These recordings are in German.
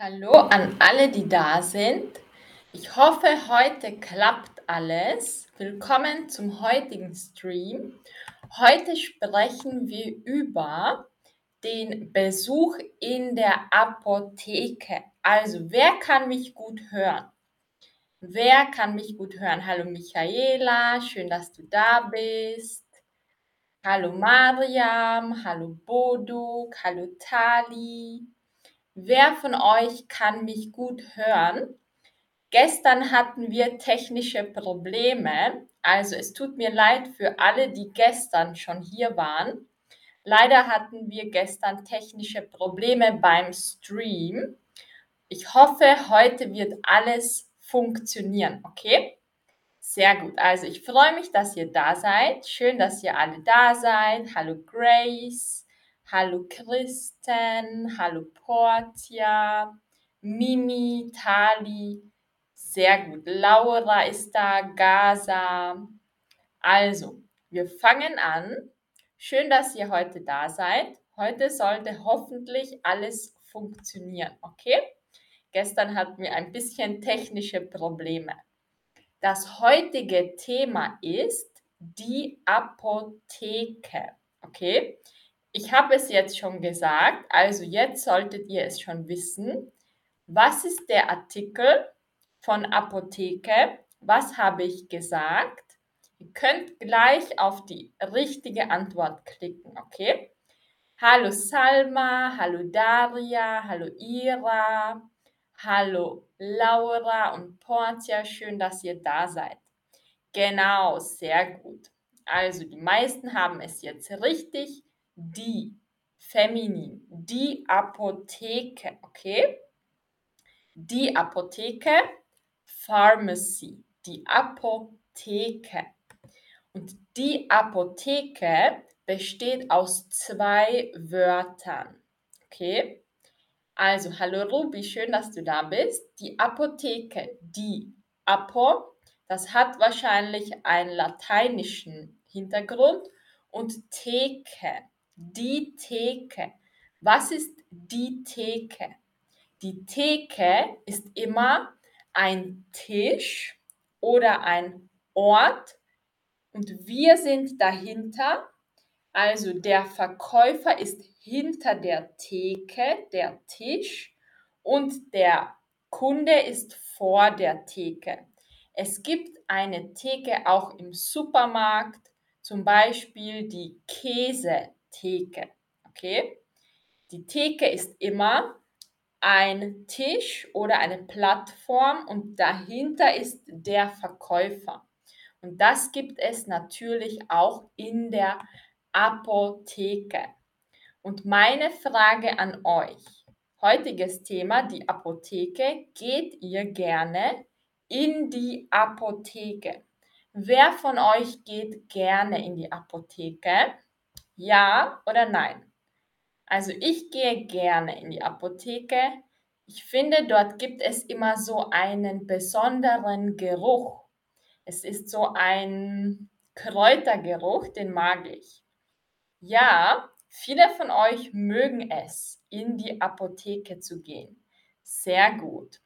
Hallo an alle, die da sind. Ich hoffe, heute klappt alles. Willkommen zum heutigen Stream. Heute sprechen wir über den Besuch in der Apotheke. Also, wer kann mich gut hören? Wer kann mich gut hören? Hallo Michaela, schön, dass du da bist. Hallo Mariam, hallo Boduk, hallo Tali. Wer von euch kann mich gut hören? Gestern hatten wir technische Probleme, also es tut mir leid für alle, die gestern schon hier waren. Leider hatten wir gestern technische Probleme beim Stream. Ich hoffe, heute wird alles funktionieren, okay? Sehr gut. Also ich freue mich, dass ihr da seid. Schön, dass ihr alle da seid. Hallo Grace. Hallo Kristen, hallo Portia, Mimi, Tali. Sehr gut. Laura ist da, Gaza. Also, wir fangen an. Schön, dass ihr heute da seid. Heute sollte hoffentlich alles funktionieren, okay? Gestern hatten wir ein bisschen technische Probleme. Das heutige Thema ist die Apotheke, okay? Ich habe es jetzt schon gesagt, also jetzt solltet ihr es schon wissen. Was ist der Artikel von Apotheke? Was habe ich gesagt? Ihr könnt gleich auf die richtige Antwort klicken, okay? Hallo Salma, hallo Daria, hallo Ira, hallo Laura und Portia, schön, dass ihr da seid. Genau, sehr gut. Also die meisten haben es jetzt richtig die, feminin, die Apotheke, okay? Die Apotheke, Pharmacy, die Apotheke. Und die Apotheke besteht aus zwei Wörtern, okay? Also, hallo Ruby, schön, dass du da bist. Die Apotheke, die Apo, das hat wahrscheinlich einen lateinischen Hintergrund und Theke, die Theke. Was ist die Theke? Die Theke ist immer ein Tisch oder ein Ort und wir sind dahinter. Also der Verkäufer ist hinter der Theke, der Tisch und der Kunde ist vor der Theke. Es gibt eine Theke auch im Supermarkt, zum Beispiel die Käse Theke. Okay? Die Theke ist immer ein Tisch oder eine Plattform und dahinter ist der Verkäufer. Und das gibt es natürlich auch in der Apotheke. Und meine Frage an euch, heutiges Thema, die Apotheke, geht ihr gerne in die Apotheke? Wer von euch geht gerne in die Apotheke? Ja oder nein? Also ich gehe gerne in die Apotheke. Ich finde, dort gibt es immer so einen besonderen Geruch. Es ist so ein Kräutergeruch, den mag ich. Ja, viele von euch mögen es, in die Apotheke zu gehen. Sehr gut.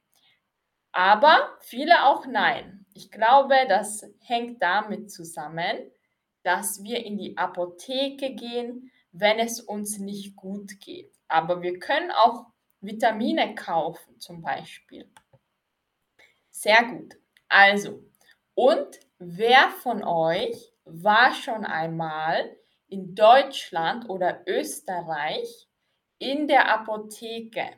Aber viele auch nein. Ich glaube, das hängt damit zusammen, dass wir in die Apotheke gehen, wenn es uns nicht gut geht. Aber wir können auch Vitamine kaufen zum Beispiel. Sehr gut. Also, und wer von euch war schon einmal in Deutschland oder Österreich in der Apotheke?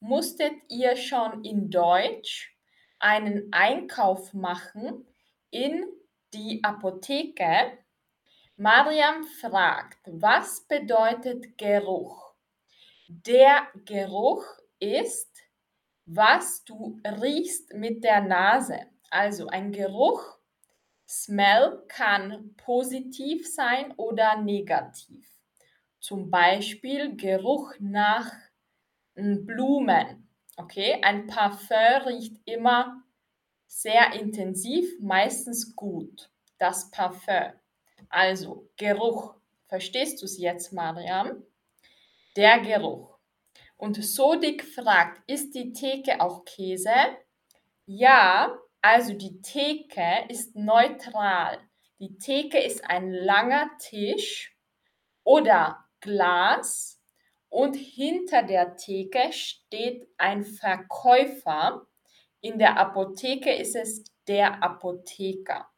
Musstet ihr schon in Deutsch einen Einkauf machen in die Apotheke? Mariam fragt, was bedeutet Geruch? Der Geruch ist, was du riechst mit der Nase. Also ein Geruch, Smell kann positiv sein oder negativ. Zum Beispiel Geruch nach Blumen. Okay, ein Parfum riecht immer sehr intensiv, meistens gut. Das Parfum. Also Geruch. Verstehst du es jetzt, Mariam? Der Geruch. Und Sodik fragt, ist die Theke auch Käse? Ja, also die Theke ist neutral. Die Theke ist ein langer Tisch oder Glas und hinter der Theke steht ein Verkäufer. In der Apotheke ist es der Apotheker.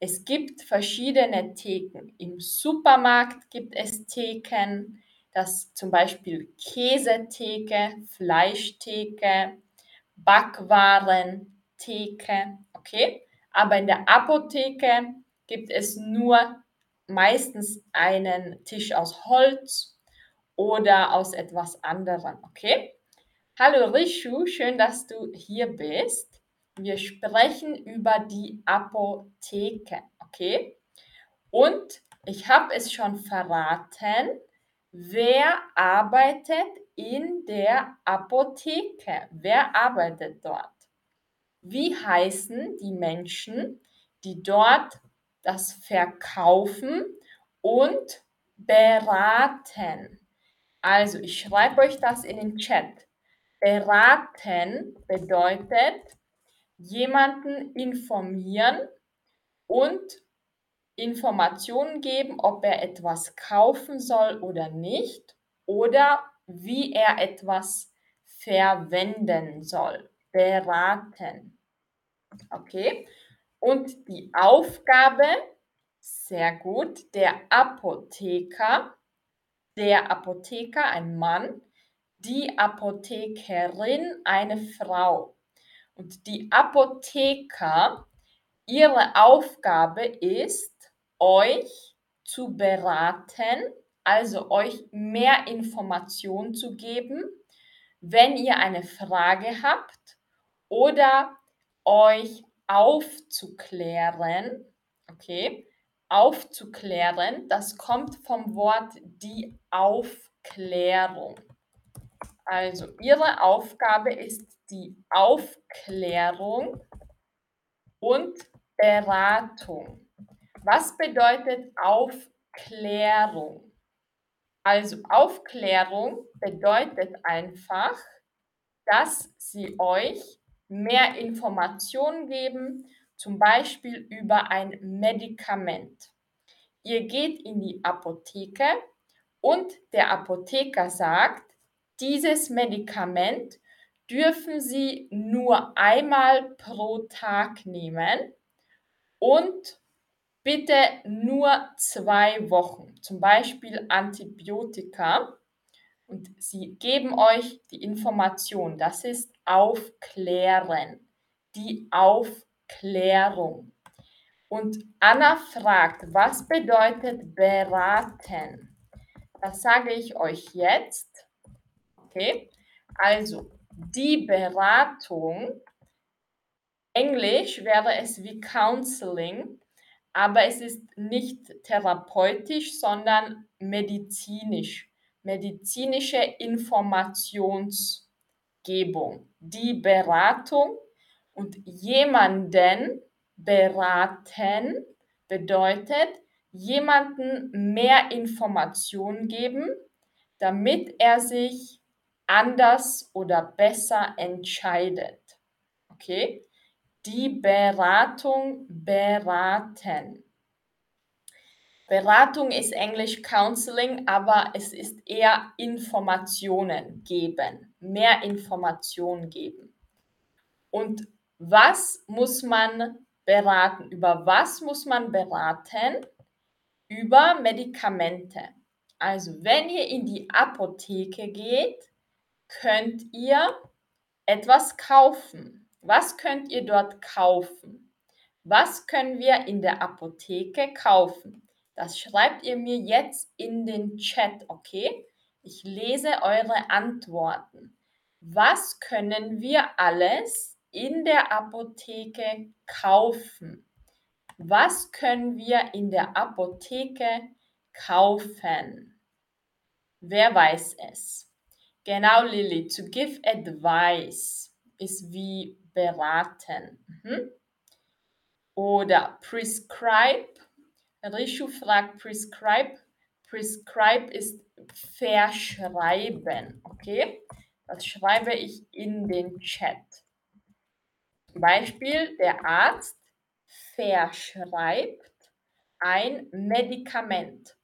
Es gibt verschiedene Theken. Im Supermarkt gibt es Theken, das zum Beispiel Käsetheke, Fleischtheke, Backwarentheke, okay? Aber in der Apotheke gibt es nur meistens einen Tisch aus Holz oder aus etwas anderem, okay? Hallo Rishu, schön, dass du hier bist. Wir sprechen über die Apotheke, okay? Und ich habe es schon verraten, wer arbeitet in der Apotheke? Wer arbeitet dort? Wie heißen die Menschen, die dort das verkaufen und beraten? Also, ich schreibe euch das in den Chat. Beraten bedeutet jemanden informieren und Informationen geben, ob er etwas kaufen soll oder nicht oder wie er etwas verwenden soll. Beraten. Okay? Und die Aufgabe, sehr gut, der Apotheker, der Apotheker, ein Mann, die Apothekerin, eine Frau. Und die Apotheker, ihre Aufgabe ist, euch zu beraten, also euch mehr Informationen zu geben, wenn ihr eine Frage habt oder euch aufzuklären, okay, aufzuklären, das kommt vom Wort die Aufklärung. Also Ihre Aufgabe ist die Aufklärung und Beratung. Was bedeutet Aufklärung? Also Aufklärung bedeutet einfach, dass sie euch mehr Informationen geben, zum Beispiel über ein Medikament. Ihr geht in die Apotheke und der Apotheker sagt, dieses Medikament dürfen Sie nur einmal pro Tag nehmen und bitte nur zwei Wochen, zum Beispiel Antibiotika. Und sie geben euch die Information. Das ist Aufklären, die Aufklärung. Und Anna fragt, was bedeutet beraten? Das sage ich euch jetzt. Okay, also die Beratung, Englisch wäre es wie Counseling, aber es ist nicht therapeutisch, sondern medizinisch. Medizinische Informationsgebung. Die Beratung und jemanden beraten bedeutet, jemanden mehr Informationen geben, damit er sich anders oder besser entscheidet. Okay? Die Beratung beraten. Beratung ist Englisch Counseling, aber es ist eher Informationen geben, mehr Informationen geben. Und was muss man beraten? Über was muss man beraten? Über Medikamente. Also wenn ihr in die Apotheke geht, könnt ihr etwas kaufen. Was könnt ihr dort kaufen? Was können wir in der Apotheke kaufen? Das schreibt ihr mir jetzt in den Chat, okay? Ich lese eure Antworten. Was können wir alles in der Apotheke kaufen? Was können wir in der Apotheke kaufen? Wer weiß es? Genau, Lilly. To give advice ist wie beraten. Mhm. Oder prescribe. Rishu fragt prescribe. prescribe ist verschreiben. Okay? Das schreibe ich in den Chat. Beispiel, der Arzt verschreibt ein Medikament.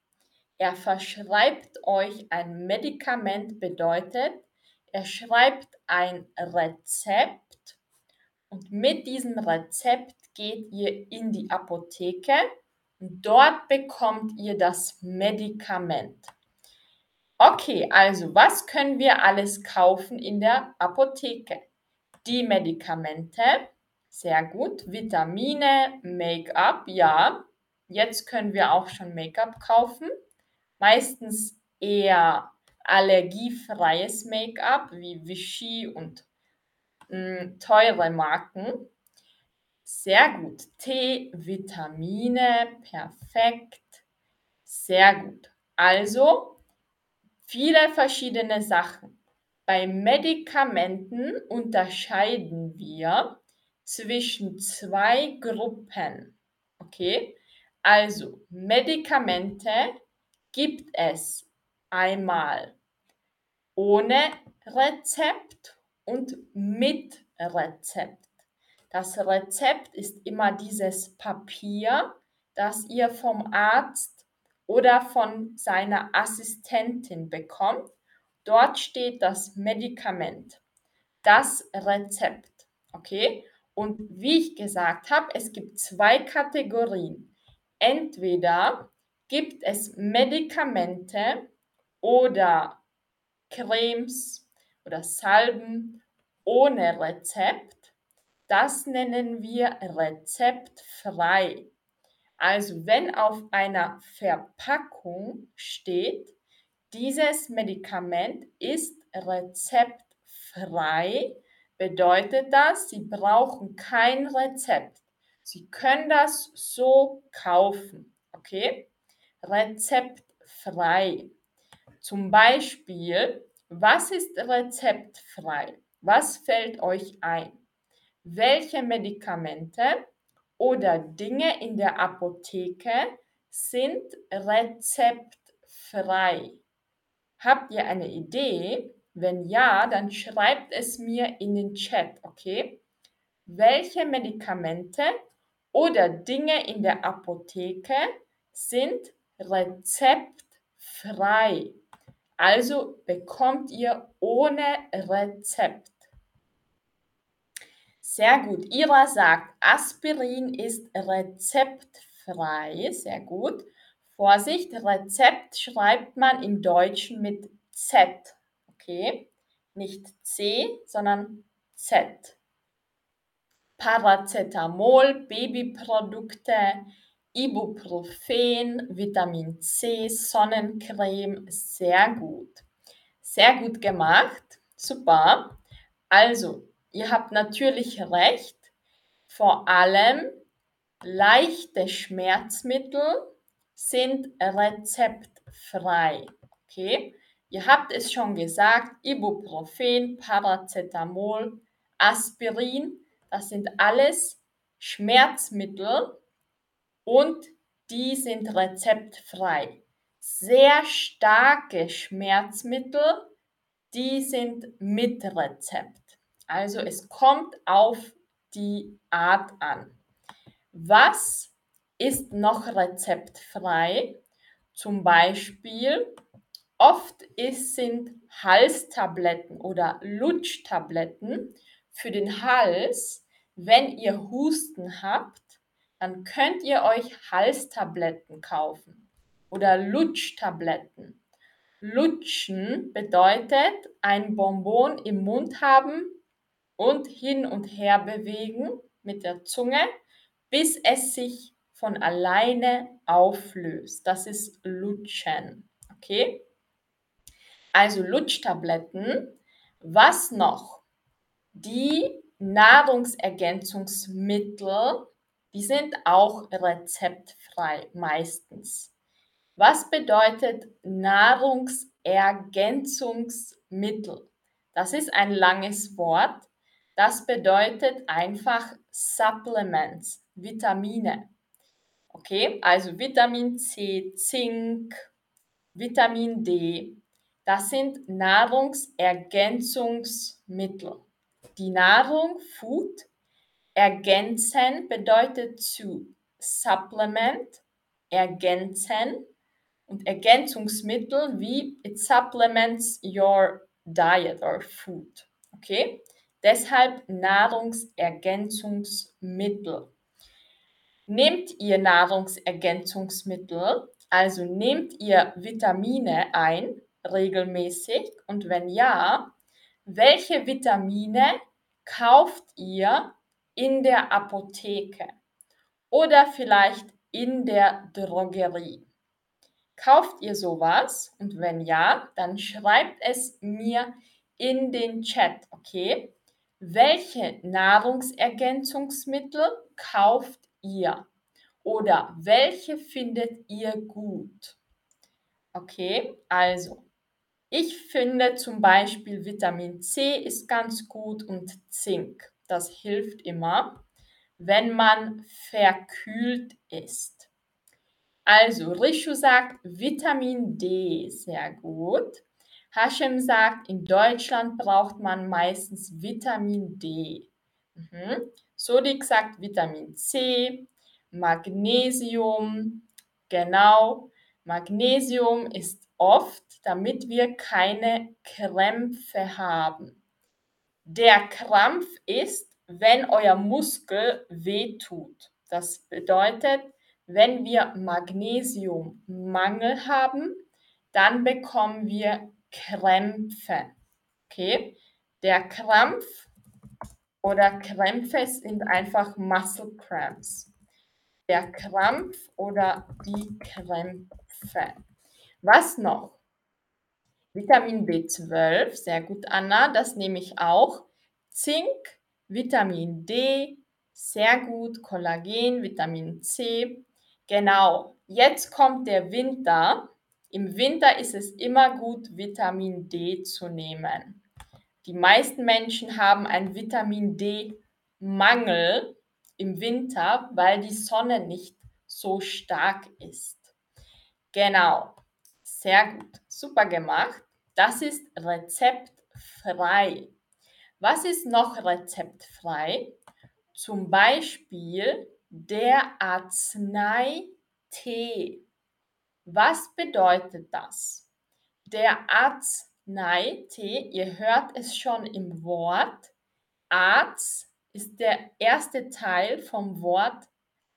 Er verschreibt euch ein Medikament bedeutet, er schreibt ein Rezept und mit diesem Rezept geht ihr in die Apotheke und dort bekommt ihr das Medikament. Okay, also was können wir alles kaufen in der Apotheke? Die Medikamente, sehr gut, Vitamine, Make-up, ja. Jetzt können wir auch schon Make-up kaufen. Meistens eher allergiefreies Make-up wie Vichy und mh, hm, teure Marken. Sehr gut. Tee, Vitamine, perfekt. Sehr gut. Also viele verschiedene Sachen. Bei Medikamenten unterscheiden wir zwischen zwei Gruppen. Okay? Also Medikamente gibt es einmal ohne Rezept und mit Rezept. Das Rezept ist immer dieses Papier, das ihr vom Arzt oder von seiner Assistentin bekommt. Dort steht das Medikament, das Rezept. Okay? Und wie ich gesagt habe, es gibt zwei Kategorien. Entweder gibt es Medikamente oder Cremes oder Salben ohne Rezept. Das nennen wir rezeptfrei. Also wenn auf einer Verpackung steht, dieses Medikament ist rezeptfrei, bedeutet das, Sie brauchen kein Rezept. Sie können das so kaufen. Okay? Rezeptfrei. Zum Beispiel, was ist rezeptfrei? Was fällt euch ein? Welche Medikamente oder Dinge in der Apotheke sind rezeptfrei? Habt ihr eine Idee? Wenn ja, dann schreibt es mir in den Chat, okay? Welche Medikamente oder Dinge in der Apotheke sind rezeptfrei. Also bekommt ihr ohne Rezept. Sehr gut. Ira sagt, Aspirin ist rezeptfrei. Sehr gut. Vorsicht, Rezept schreibt man im Deutschen mit Z. Okay? Nicht C, sondern Z. Paracetamol, Babyprodukte, Ibuprofen, Vitamin C, Sonnencreme, sehr gut. Sehr gut gemacht, super. Also, ihr habt natürlich recht, vor allem leichte Schmerzmittel sind rezeptfrei. Okay? Ihr habt es schon gesagt, Ibuprofen, Paracetamol, Aspirin, das sind alles Schmerzmittel, und die sind rezeptfrei. Sehr starke Schmerzmittel, die sind mit Rezept. Also es kommt auf die Art an. Was ist noch rezeptfrei? Zum Beispiel, oft ist, sind Halstabletten oder Lutschtabletten für den Hals, wenn ihr Husten habt dann könnt ihr euch Halstabletten kaufen oder Lutschtabletten. Lutschen bedeutet ein Bonbon im Mund haben und hin und her bewegen mit der Zunge, bis es sich von alleine auflöst. Das ist Lutschen. Okay? Also Lutschtabletten. Was noch? Die Nahrungsergänzungsmittel die sind auch rezeptfrei meistens. Was bedeutet Nahrungsergänzungsmittel? Das ist ein langes Wort. Das bedeutet einfach Supplements, Vitamine. Okay, also Vitamin C, Zink, Vitamin D. Das sind Nahrungsergänzungsmittel. Die Nahrung, Food, ergänzen bedeutet zu supplement, ergänzen und Ergänzungsmittel wie it supplements your diet or food. Okay? Deshalb Nahrungsergänzungsmittel. Nehmt ihr Nahrungsergänzungsmittel, also nehmt ihr Vitamine ein regelmäßig und wenn ja, welche Vitamine kauft ihr in der Apotheke oder vielleicht in der Drogerie? Kauft ihr sowas? Und wenn ja, dann schreibt es mir in den Chat, okay? Welche Nahrungsergänzungsmittel kauft ihr? Oder welche findet ihr gut? Okay, also ich finde zum Beispiel Vitamin C ist ganz gut und Zink. Das hilft immer, wenn man verkühlt ist. Also, Rishu sagt Vitamin D, sehr gut. Hashem sagt, in Deutschland braucht man meistens Vitamin D. Mhm. Sodik sagt Vitamin C, Magnesium, genau. Magnesium ist oft, damit wir keine Krämpfe haben. Der Krampf ist, wenn euer Muskel wehtut. Das bedeutet, wenn wir Magnesiummangel haben, dann bekommen wir Krämpfe. Okay? Der Krampf oder Krämpfe sind einfach Muscle Cramps. Der Krampf oder die Krämpfe. Was noch? Vitamin B12, sehr gut, Anna, das nehme ich auch. Zink, Vitamin D, sehr gut, Kollagen, Vitamin C. Genau, jetzt kommt der Winter. Im Winter ist es immer gut, Vitamin D zu nehmen. Die meisten Menschen haben einen Vitamin D-Mangel im Winter, weil die Sonne nicht so stark ist. Genau, sehr gut, super gemacht. Das ist rezeptfrei. Was ist noch rezeptfrei? Zum Beispiel der Arznei-Tee. Was bedeutet das? Der Arznei-Tee, ihr hört es schon im Wort, Arzt ist der erste Teil vom Wort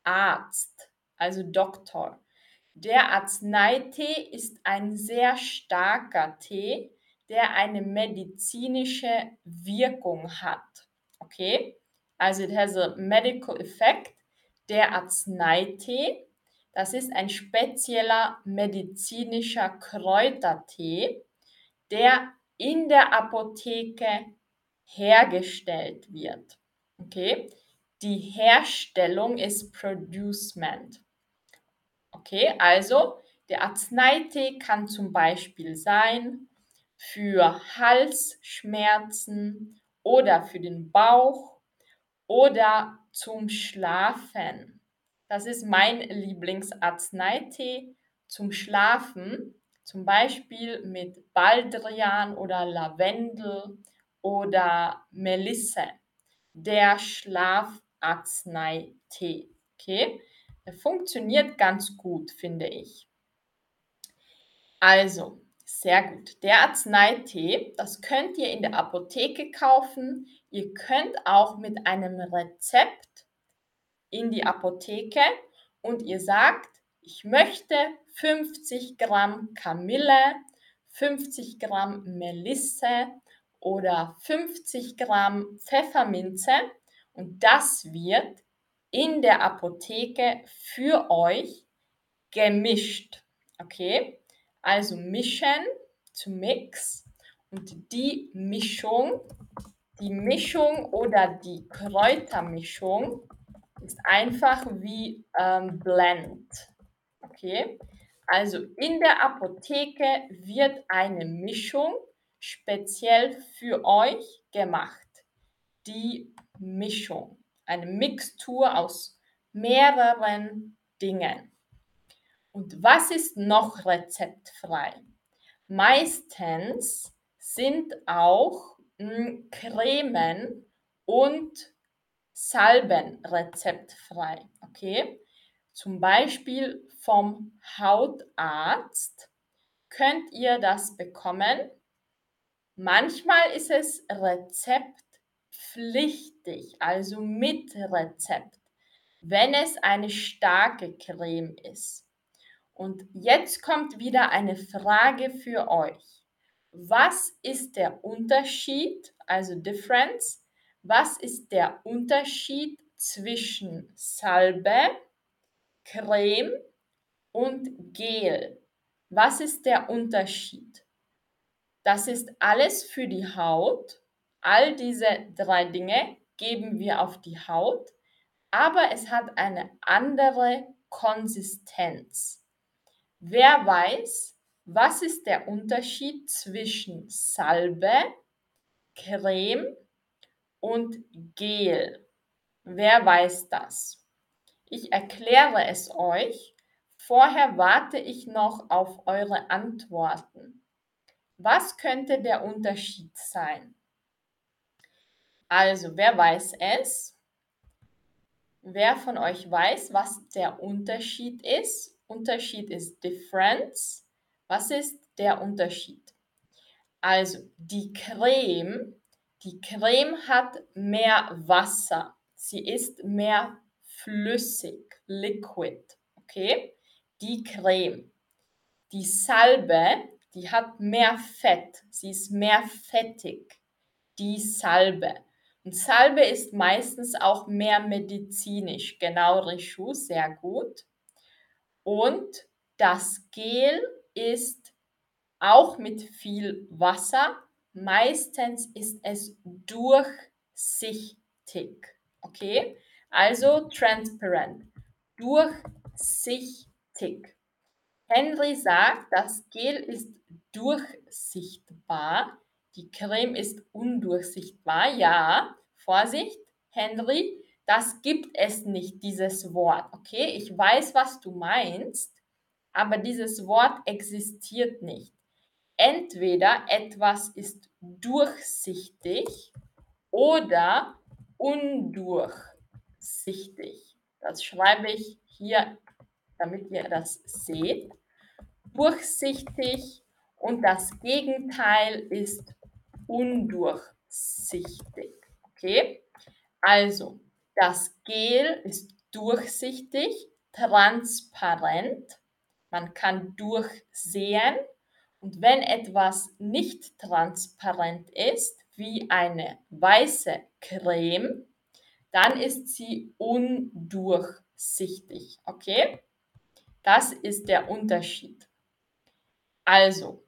Arzt, also Doktor. Der Arzneitee ist ein sehr starker Tee, der eine medizinische Wirkung hat. Okay? Also it has a medical effect. Der Arzneitee, das ist ein spezieller medizinischer Kräutertee, der in der Apotheke hergestellt wird. Okay? Die Herstellung ist Producement. Okay, also der Arzneitee kann zum Beispiel sein für Halsschmerzen oder für den Bauch oder zum Schlafen. Das ist mein Lieblingsarzneitee zum Schlafen, zum Beispiel mit Baldrian oder Lavendel oder Melisse der Schlafarznei-Tee. Okay, funktioniert ganz gut, finde ich. Also, sehr gut. Der Arzneitee, das könnt ihr in der Apotheke kaufen. Ihr könnt auch mit einem Rezept in die Apotheke und ihr sagt, ich möchte 50 Gramm Kamille, 50 Gramm Melisse oder 50 Gramm Pfefferminze und das wird in der Apotheke für euch gemischt. Okay, also mischen, to mix und die Mischung, die Mischung oder die Kräutermischung ist einfach wie ähm, Blend. Okay, also in der Apotheke wird eine Mischung speziell für euch gemacht. Die Mischung, eine Mixtur aus mehreren Dingen. Und was ist noch rezeptfrei? Meistens sind auch hm, Cremen und Salben rezeptfrei. Okay? Zum Beispiel vom Hautarzt könnt ihr das bekommen. Manchmal ist es rezeptpflichtig, also mit Rezept, wenn es eine starke Creme ist. Und jetzt kommt wieder eine Frage für euch. Was ist der Unterschied, also Difference, was ist der Unterschied zwischen Salbe, Creme und Gel? Was ist der Unterschied? Das ist alles für die Haut. All diese drei Dinge geben wir auf die Haut, aber es hat eine andere Konsistenz. Wer weiß, was ist der Unterschied zwischen Salbe, Creme und Gel? Wer weiß das? Ich erkläre es euch. Vorher warte ich noch auf eure Antworten. Was könnte der Unterschied sein? Also, wer weiß es? Wer von euch weiß, was der Unterschied ist? Unterschied ist Difference. Was ist der Unterschied? Also die Creme, die Creme hat mehr Wasser. Sie ist mehr flüssig, liquid. Okay? Die Creme. Die Salbe, die hat mehr Fett. Sie ist mehr fettig. Die Salbe. Und Salbe ist meistens auch mehr medizinisch. Genau, Rishu, sehr gut. Und das Gel ist auch mit viel Wasser. Meistens ist es durchsichtig. Okay? Also transparent. Durchsichtig. Henry sagt, das Gel ist durchsichtbar. Die Creme ist undurchsichtbar. Ja, Vorsicht, Henry, das gibt es nicht, dieses Wort. Okay, ich weiß, was du meinst, aber dieses Wort existiert nicht. Entweder etwas ist durchsichtig oder undurchsichtig. Das schreibe ich hier, damit ihr das seht. Durchsichtig und das Gegenteil ist undurchsichtig. Okay? Also, das Gel ist durchsichtig, transparent. Man kann durchsehen. Und wenn etwas nicht transparent ist, wie eine weiße Creme, dann ist sie undurchsichtig. Okay? Das ist der Unterschied. Also,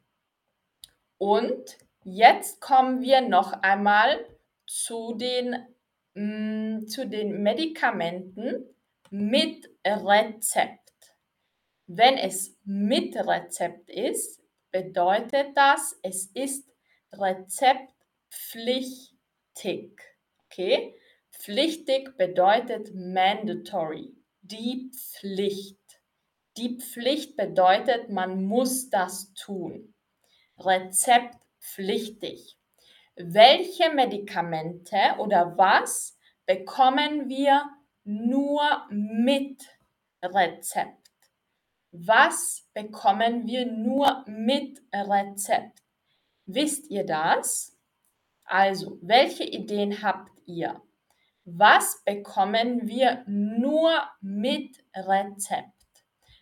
und jetzt kommen wir noch einmal zu den mh, mm, zu den Medikamenten mit Rezept. Wenn es mit Rezept ist, bedeutet das, es ist rezeptpflichtig. Okay? Pflichtig bedeutet mandatory, die Pflicht. Die Pflicht bedeutet, man muss das tun. Rezeptpflichtig welche Medikamente oder was bekommen wir nur mit Rezept? Was bekommen wir nur mit Rezept? Wisst ihr das? Also, welche Ideen habt ihr? Was bekommen wir nur mit Rezept?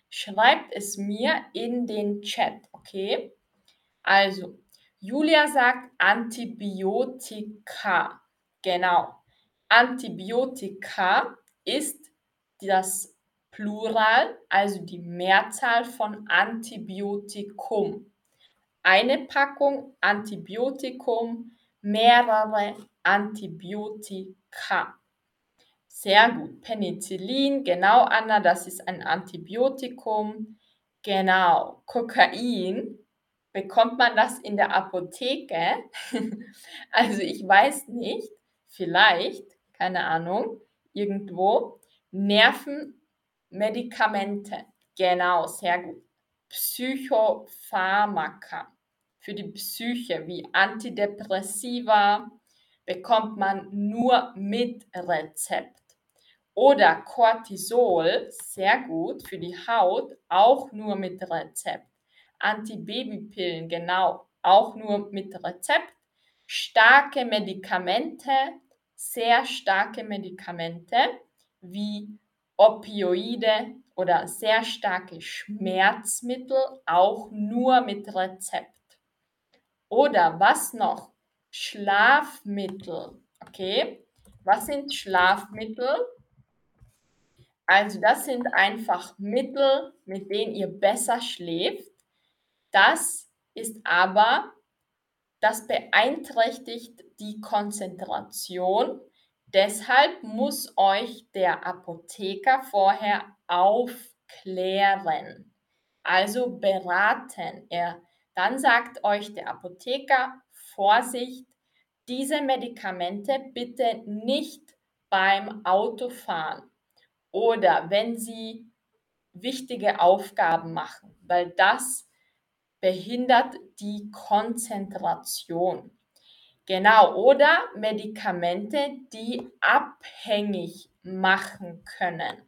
Schreibt es mir in den Chat, okay? Also, Julia sagt Antibiotika. Genau. Antibiotika ist das Plural, also die Mehrzahl von Antibiotikum. Eine Packung Antibiotikum, mehrere Antibiotika. Sehr gut. Penicillin, genau, Anna, das ist ein Antibiotikum. Genau. Kokain Bekommt man das in der Apotheke? also ich weiß nicht, vielleicht, keine Ahnung, irgendwo. Nervenmedikamente. Genau, sehr gut. Psychopharmaka für die Psyche wie Antidepressiva bekommt man nur mit Rezept. Oder Cortisol, sehr gut für die Haut, auch nur mit Rezept. Antibabypillen, genau, auch nur mit Rezept. Starke Medikamente, sehr starke Medikamente wie Opioide oder sehr starke Schmerzmittel, auch nur mit Rezept. Oder was noch? Schlafmittel. Okay, was sind Schlafmittel? Also das sind einfach Mittel, mit denen ihr besser schläft. Das ist aber, das beeinträchtigt die Konzentration. Deshalb muss euch der Apotheker vorher aufklären, also beraten. Er, dann sagt euch der Apotheker, Vorsicht, diese Medikamente bitte nicht beim Autofahren oder wenn sie wichtige Aufgaben machen, weil das behindert die Konzentration. Genau, oder Medikamente, die abhängig machen können.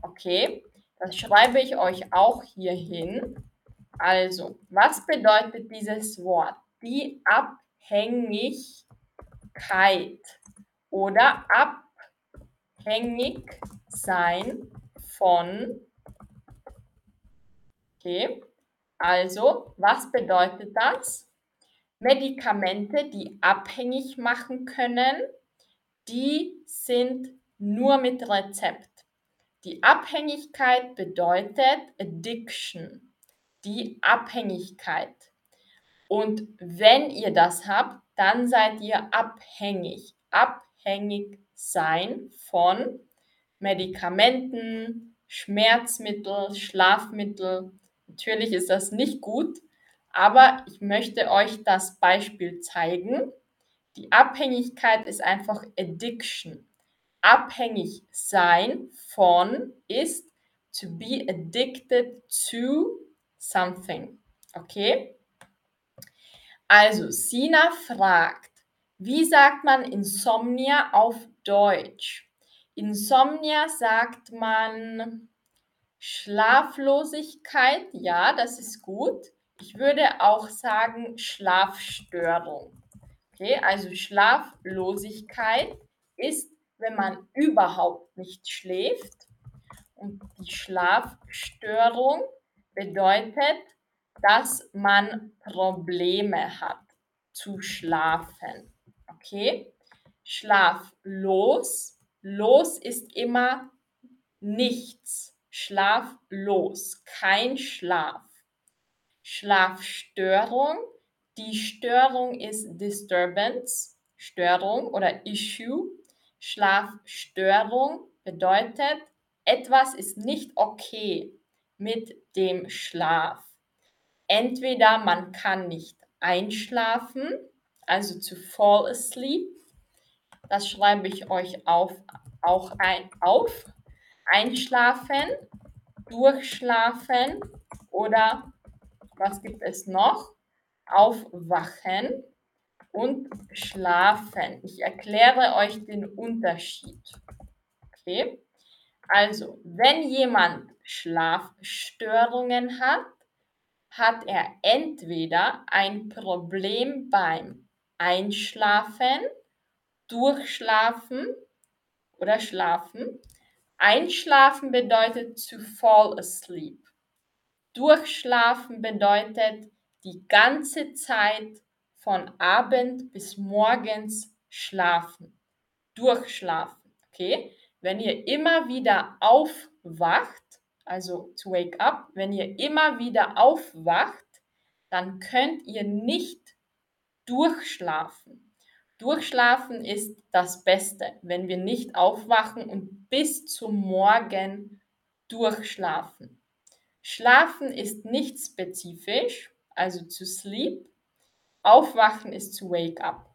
Okay, das schreibe ich euch auch hier hin. Also, was bedeutet dieses Wort? Die Abhängigkeit oder abhängig sein von. Okay, also, was bedeutet das? Medikamente, die abhängig machen können, die sind nur mit Rezept. Die Abhängigkeit bedeutet Addiction, die Abhängigkeit. Und wenn ihr das habt, dann seid ihr abhängig. Abhängig sein von Medikamenten, Schmerzmittel, Schlafmittel. Natürlich ist das nicht gut, aber ich möchte euch das Beispiel zeigen. Die Abhängigkeit ist einfach Addiction. Abhängig sein von ist to be addicted to something. Okay? Also, Sina fragt, wie sagt man Insomnia auf Deutsch? Insomnia sagt man Schlaflosigkeit, ja, das ist gut. Ich würde auch sagen Schlafstörung. Okay, also Schlaflosigkeit ist, wenn man überhaupt nicht schläft. Und die Schlafstörung bedeutet, dass man Probleme hat zu schlafen. Okay? Schlaflos. Los ist immer nichts. Schlaflos, kein Schlaf. Schlafstörung. Die Störung ist Disturbance, Störung oder Issue. Schlafstörung bedeutet, etwas ist nicht okay mit dem Schlaf. Entweder man kann nicht einschlafen, also zu fall asleep. Das schreibe ich euch auf, auch ein, auf. Einschlafen, durchschlafen oder was gibt es noch? Aufwachen und schlafen. Ich erkläre euch den Unterschied. Okay? Also, wenn jemand Schlafstörungen hat, hat er entweder ein Problem beim Einschlafen, Durchschlafen oder Schlafen. Einschlafen bedeutet to fall asleep. Durchschlafen bedeutet die ganze Zeit von Abend bis morgens schlafen. Durchschlafen. Okay? Wenn ihr immer wieder aufwacht, also to wake up, wenn ihr immer wieder aufwacht, dann könnt ihr nicht durchschlafen. Durchschlafen ist das Beste, wenn wir nicht aufwachen und bis zum Morgen durchschlafen. Schlafen ist nicht spezifisch, also to sleep. Aufwachen ist to wake up.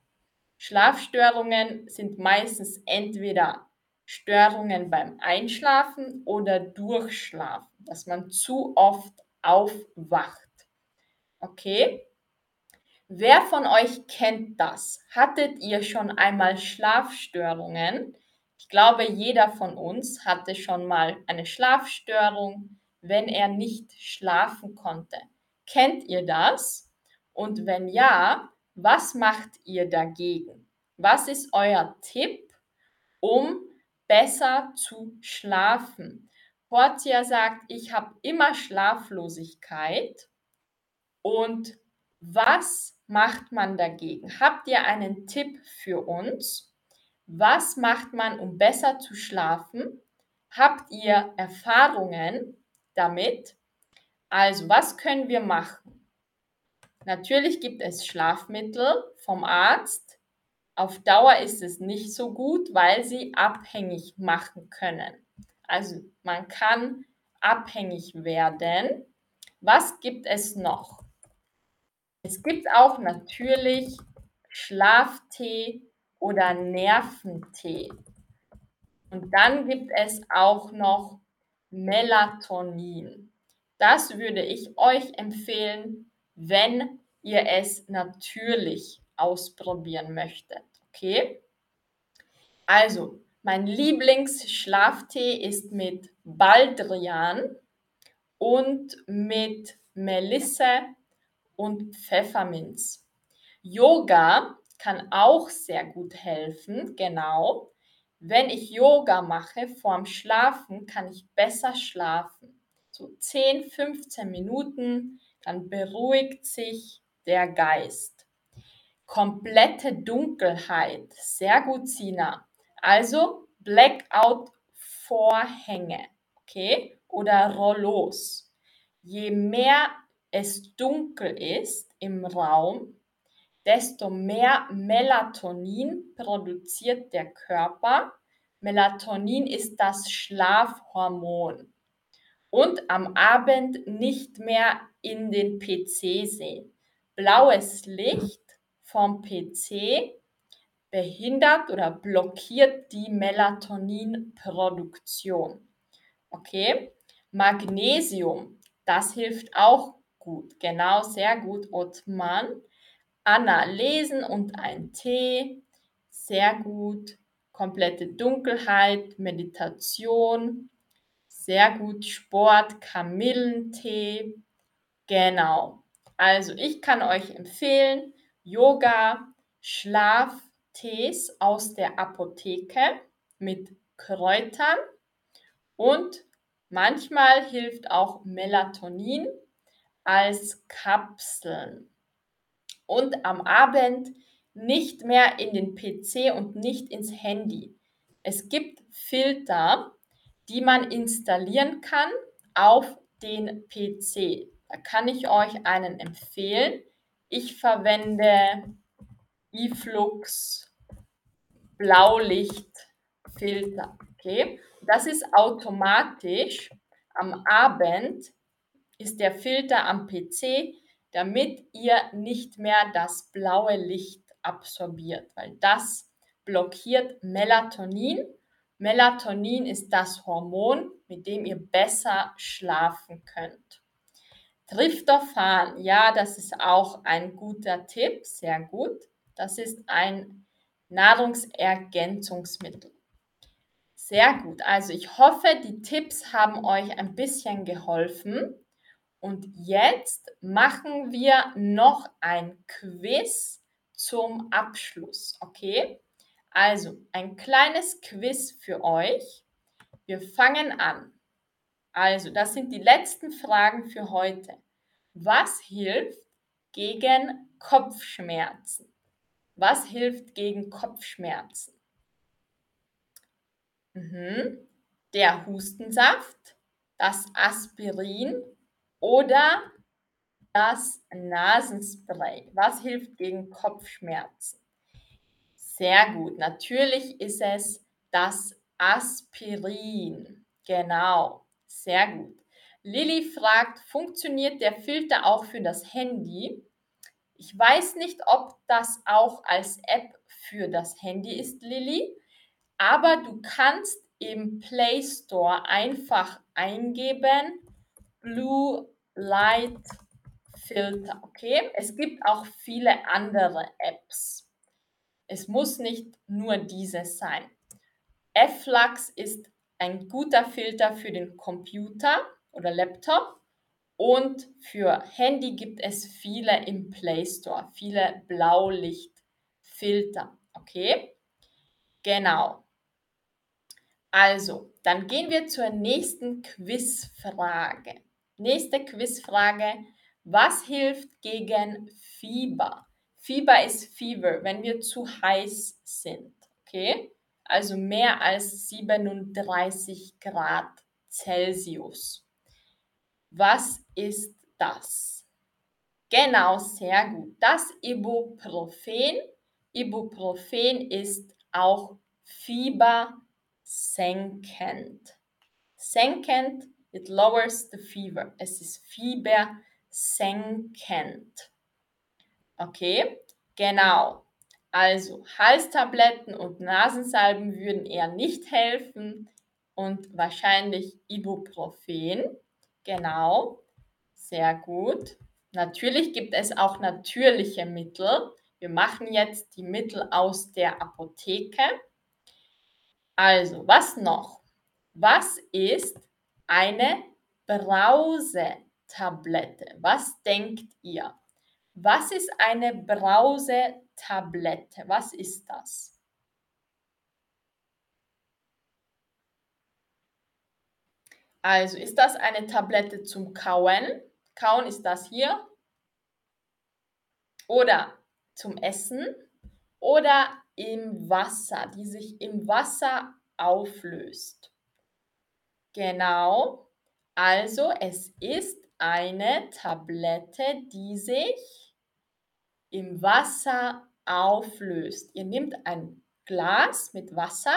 Schlafstörungen sind meistens entweder Störungen beim Einschlafen oder Durchschlafen, dass man zu oft aufwacht. Okay? Wer von euch kennt das? Hattet ihr schon einmal Schlafstörungen? Ich glaube, jeder von uns hatte schon mal eine Schlafstörung, wenn er nicht schlafen konnte. Kennt ihr das? Und wenn ja, was macht ihr dagegen? Was ist euer Tipp, um besser zu schlafen? Portia sagt, ich habe immer Schlaflosigkeit. Und was macht man dagegen? Habt ihr einen Tipp für uns? Was macht man, um besser zu schlafen? Habt ihr Erfahrungen damit? Also, was können wir machen? Natürlich gibt es Schlafmittel vom Arzt. Auf Dauer ist es nicht so gut, weil sie abhängig machen können. Also man kann abhängig werden. Was gibt es noch? Es gibt auch natürlich Schlaftee oder Nerventee. Und dann gibt es auch noch Melatonin. Das würde ich euch empfehlen, wenn ihr es natürlich ausprobieren möchtet. Okay? Also, mein Lieblingsschlaftee ist mit Baldrian und mit Melisse und Pfefferminz. Yoga kann auch sehr gut helfen, genau. Wenn ich Yoga mache vorm Schlafen, kann ich besser schlafen. So 10, 15 Minuten, dann beruhigt sich der Geist. Komplette Dunkelheit, sehr gut, Sina. Also Blackout-Vorhänge, okay? Oder Rollos. Je mehr es dunkel ist im Raum, desto mehr Melatonin produziert der Körper. Melatonin ist das Schlafhormon. Und am Abend nicht mehr in den PC sehen. Blaues Licht vom PC behindert oder blockiert die Melatoninproduktion. Okay? Magnesium, das hilft auch gut. Genau, sehr gut, Ottmann. Anna, lesen und ein Tee. Sehr gut. Komplette Dunkelheit, Meditation. Sehr gut. Sport, Kamillentee. Genau. Also ich kann euch empfehlen, Yoga, Schlaftees aus der Apotheke mit Kräutern und manchmal hilft auch Melatonin als Kapseln. Und am Abend nicht mehr in den PC und nicht ins Handy. Es gibt Filter, die man installieren kann auf den PC. Da kann ich euch einen empfehlen. Ich verwende iFlux Blaulichtfilter. Okay, das ist automatisch am Abend ist der Filter am PC, damit ihr nicht mehr das blaue Licht absorbiert, weil das blockiert Melatonin. Melatonin ist das Hormon, mit dem ihr besser schlafen könnt. Tryptophan, ja, das ist auch ein guter Tipp, sehr gut. Das ist ein Nahrungsergänzungsmittel. Sehr gut. Also ich hoffe, die Tipps haben euch ein bisschen geholfen. Und jetzt machen wir noch ein Quiz zum Abschluss, okay? Also ein kleines Quiz für euch. Wir fangen an. Also, das sind die letzten Fragen für heute. Was hilft gegen Kopfschmerzen? Was hilft gegen Kopfschmerzen? Mhm. Der Hustensaft, das Aspirin oder das Nasenspray. Was hilft gegen Kopfschmerzen? Sehr gut. Natürlich ist es das Aspirin. Genau. Sehr gut. Lilly fragt, funktioniert der Filter auch für das Handy? Ich weiß nicht, ob das auch als App für das Handy ist, Lilly, aber du kannst im Play Store einfach eingeben Blue Light Filter, okay? Es gibt auch viele andere Apps. Es muss nicht nur diese sein. Flux ist ein guter Filter für den Computer oder Laptop und für Handy gibt es viele im Play Store, viele Blaulichtfilter, okay? Genau. Also, dann gehen wir zur nächsten Quizfrage. Nächste Quizfrage. Was hilft gegen Fieber? Fieber ist Fever, wenn wir zu heiß sind, okay? Also mehr als 37 Grad Celsius. Was ist das? Genau, sehr gut. Das Ibuprofen. Ibuprofen ist auch fiebersenkend. Senkend, it lowers the fever. Es ist fiebersenkend. Okay, genau. Also Halstabletten und Nasensalben würden eher nicht helfen und wahrscheinlich Ibuprofen. Genau, sehr gut. Natürlich gibt es auch natürliche Mittel. Wir machen jetzt die Mittel aus der Apotheke. Also, was noch? Was ist eine Brausetablette? Was denkt ihr? Was ist eine Brausetablette? Was ist das? Also ist das eine Tablette zum Kauen? Kauen ist das hier. Oder zum Essen. Oder im Wasser, die sich im Wasser auflöst. Genau. Also es ist eine Tablette, die sich im Wasser auflöst. Ihr nehmt ein Glas mit Wasser,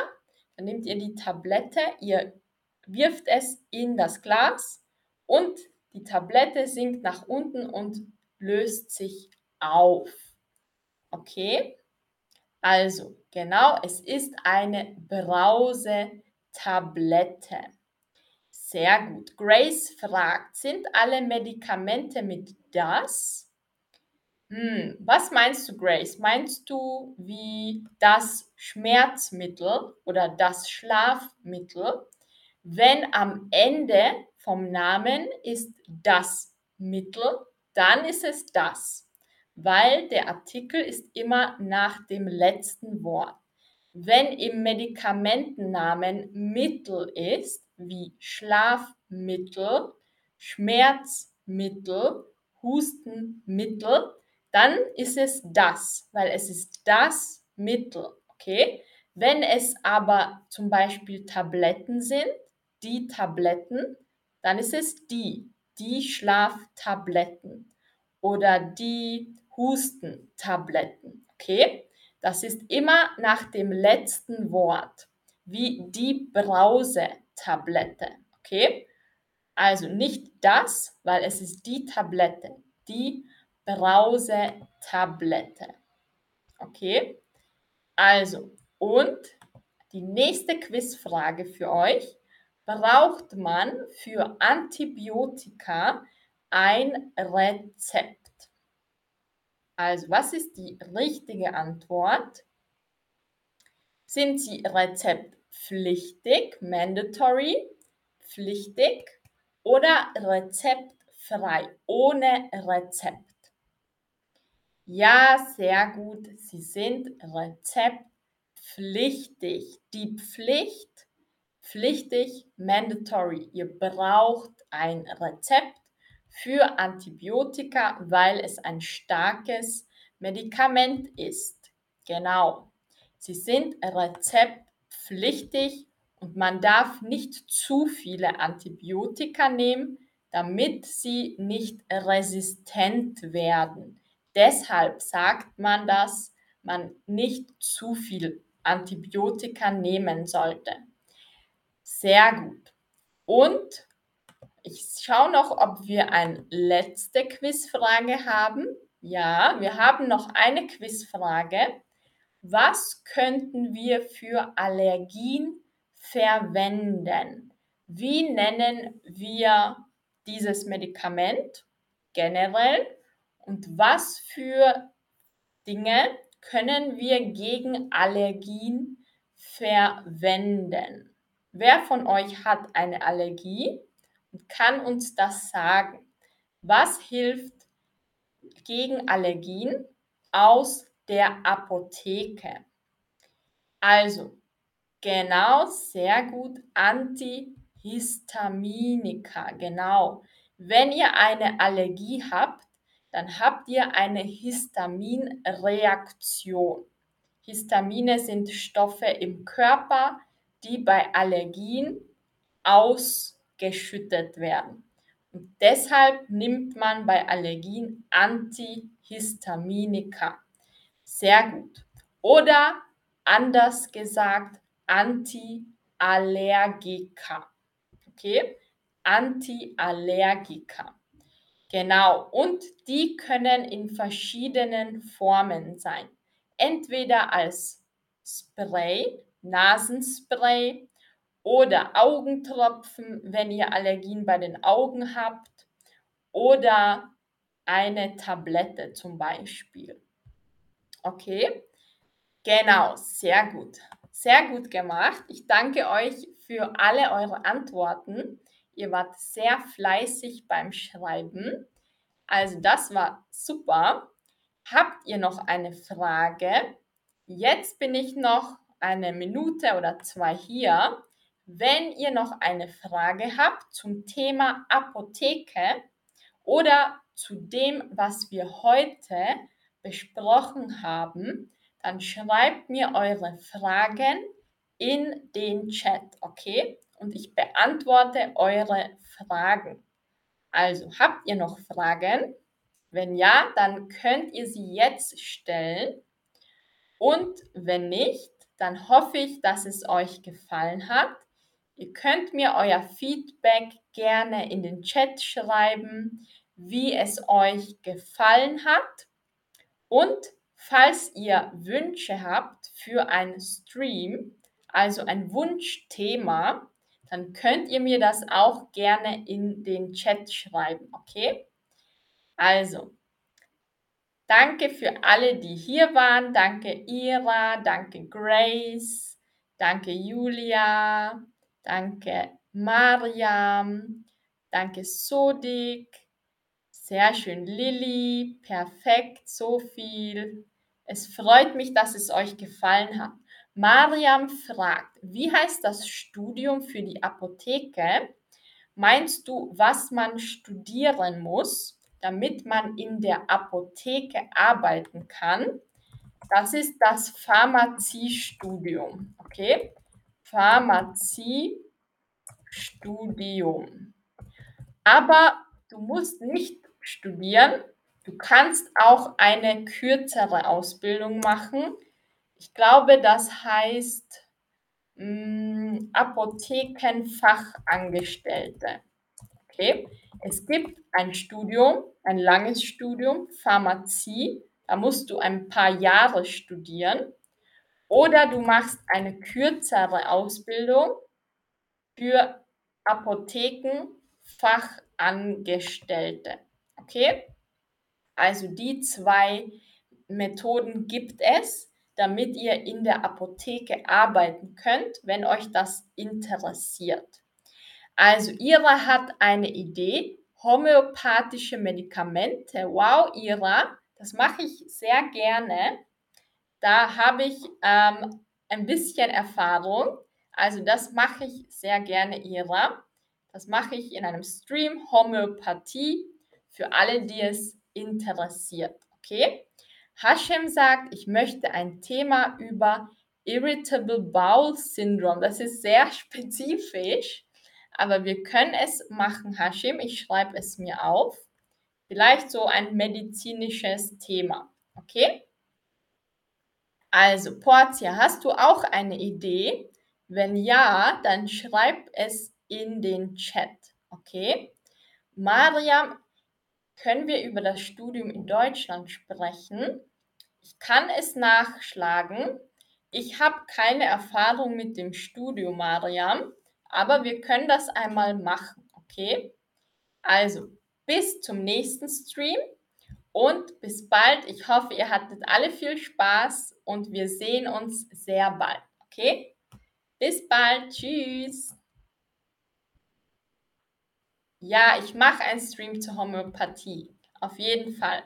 dann nehmt ihr die Tablette, ihr wirft es in das Glas und die Tablette sinkt nach unten und löst sich auf. Okay? Also, genau, es ist eine Brausetablette. Sehr gut. Grace fragt, sind alle Medikamente mit das? Hm, was meinst du, Grace? Meinst du wie das Schmerzmittel oder das Schlafmittel? Wenn am Ende vom Namen ist das Mittel, dann ist es das, weil der Artikel ist immer nach dem letzten Wort. Wenn im Medikamentennamen Mittel ist, wie Schlafmittel, Schmerzmittel, Hustenmittel, dann ist es das, weil es ist das Mittel, okay? Wenn es aber zum Beispiel Tabletten sind, die Tabletten, dann ist es die, die Schlaftabletten oder die Hustentabletten. Okay? Das ist immer nach dem letzten Wort, wie die Brausetablette. Okay? Also nicht das, weil es ist die Tablette, die Brausetablette. Okay? Also, und die nächste Quizfrage für euch braucht man für Antibiotika ein Rezept? Also, was ist die richtige Antwort? Sind sie rezeptpflichtig, mandatory, pflichtig oder rezeptfrei, ohne Rezept? Ja, sehr gut. Sie sind rezeptpflichtig. Die Pflicht pflichtig, mandatory. Ihr braucht ein Rezept für Antibiotika, weil es ein starkes Medikament ist. Genau. Sie sind rezeptpflichtig und man darf nicht zu viele Antibiotika nehmen, damit sie nicht resistent werden. Deshalb sagt man, dass man nicht zu viel Antibiotika nehmen sollte. Sehr gut. Und ich schaue noch, ob wir eine letzte Quizfrage haben. Ja, wir haben noch eine Quizfrage. Was könnten wir für Allergien verwenden. Wie nennen wir dieses Medikament generell und was für Dinge können wir gegen Allergien verwenden? Wer von euch hat eine Allergie und kann uns das sagen? Was hilft gegen Allergien aus der Apotheke? Also, genau, sehr gut, Antihistaminika, genau. Wenn ihr eine Allergie habt, dann habt ihr eine Histaminreaktion. Histamine sind Stoffe im Körper, die bei Allergien ausgeschüttet werden. Und deshalb nimmt man bei Allergien Antihistaminika. Sehr gut. Oder anders gesagt, Antiallergika. Okay? Antiallergika. Genau. Und die können in verschiedenen Formen sein. Entweder als Spray, Nasenspray oder Augentropfen, wenn ihr Allergien bei den Augen habt oder eine Tablette zum Beispiel. Okay, genau, sehr gut. Sehr gut gemacht. Ich danke euch für alle eure Antworten. Ihr wart sehr fleißig beim Schreiben. Also das war super. Habt ihr noch eine Frage? Jetzt bin ich noch eine Minute oder zwei hier. Wenn ihr noch eine Frage habt zum Thema Apotheke oder zu dem, was wir heute besprochen haben, dann schreibt mir eure Fragen in den Chat, okay? Und ich beantworte eure Fragen. Also, habt ihr noch Fragen? Wenn ja, dann könnt ihr sie jetzt stellen. Und wenn nicht, dann hoffe ich, dass es euch gefallen hat. Ihr könnt mir euer Feedback gerne in den Chat schreiben, wie es euch gefallen hat. Und falls ihr Wünsche habt für einen Stream, also ein Wunschthema, dann könnt ihr mir das auch gerne in den Chat schreiben, okay? Also, danke für alle, die hier waren. Danke Ira, danke Grace, danke Julia, Danke, Mariam. Danke, Sodik. Sehr schön, Lilly. Perfekt, so viel. Es freut mich, dass es euch gefallen hat. Mariam fragt, wie heißt das Studium für die Apotheke? Meinst du, was man studieren muss, damit man in der Apotheke arbeiten kann? Das ist das Pharmaziestudium. Okay? Pharmaziestudium. Aber du musst nicht studieren. Du kannst auch eine kürzere Ausbildung machen. Ich glaube, das heißt mh, hm, Apothekenfachangestellte. Okay, es gibt ein Studium, ein langes Studium, Pharmazie. Da musst du ein paar Jahre studieren. Oder du machst eine kürzere Ausbildung für Apothekenfachangestellte. Okay? Also die zwei Methoden gibt es, damit ihr in der Apotheke arbeiten könnt, wenn euch das interessiert. Also Ira hat eine Idee, homöopathische Medikamente. Wow, Ira, das mache ich sehr gerne. Da habe ich ähm, ein bisschen Erfahrung. Also das mache ich sehr gerne, Ira. Das mache ich in einem Stream Homöopathie für alle, die es interessiert. Okay? Hashem sagt, ich möchte ein Thema über Irritable Bowel Syndrome. Das ist sehr spezifisch, aber wir können es machen, Hashim. Ich schreibe es mir auf. Vielleicht so ein medizinisches Thema. Okay? Also, Portia, hast du auch eine Idee? Wenn ja, dann schreib es in den Chat. Okay? Mariam, können wir über das Studium in Deutschland sprechen? Ich kann es nachschlagen. Ich habe keine Erfahrung mit dem Studio, Mariam, aber wir können das einmal machen, okay? Also, bis zum nächsten Stream und bis bald. Ich hoffe, ihr hattet alle viel Spaß und wir sehen uns sehr bald, okay? Bis bald, tschüss. Ja, ich mache einen Stream zur Homöopathie, auf jeden Fall.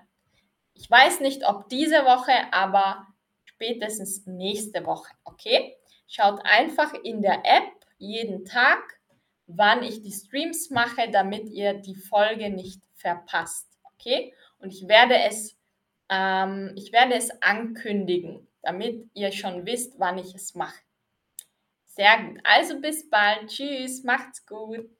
Ich weiß nicht, ob diese Woche, aber spätestens nächste Woche, okay? Schaut einfach in der App jeden Tag, wann ich die Streams mache, damit ihr die Folge nicht verpasst, okay? Und ich werde es, ähm, ich werde es ankündigen, damit ihr schon wisst, wann ich es mache. Sehr gut. Also bis bald. Tschüss. Macht's gut.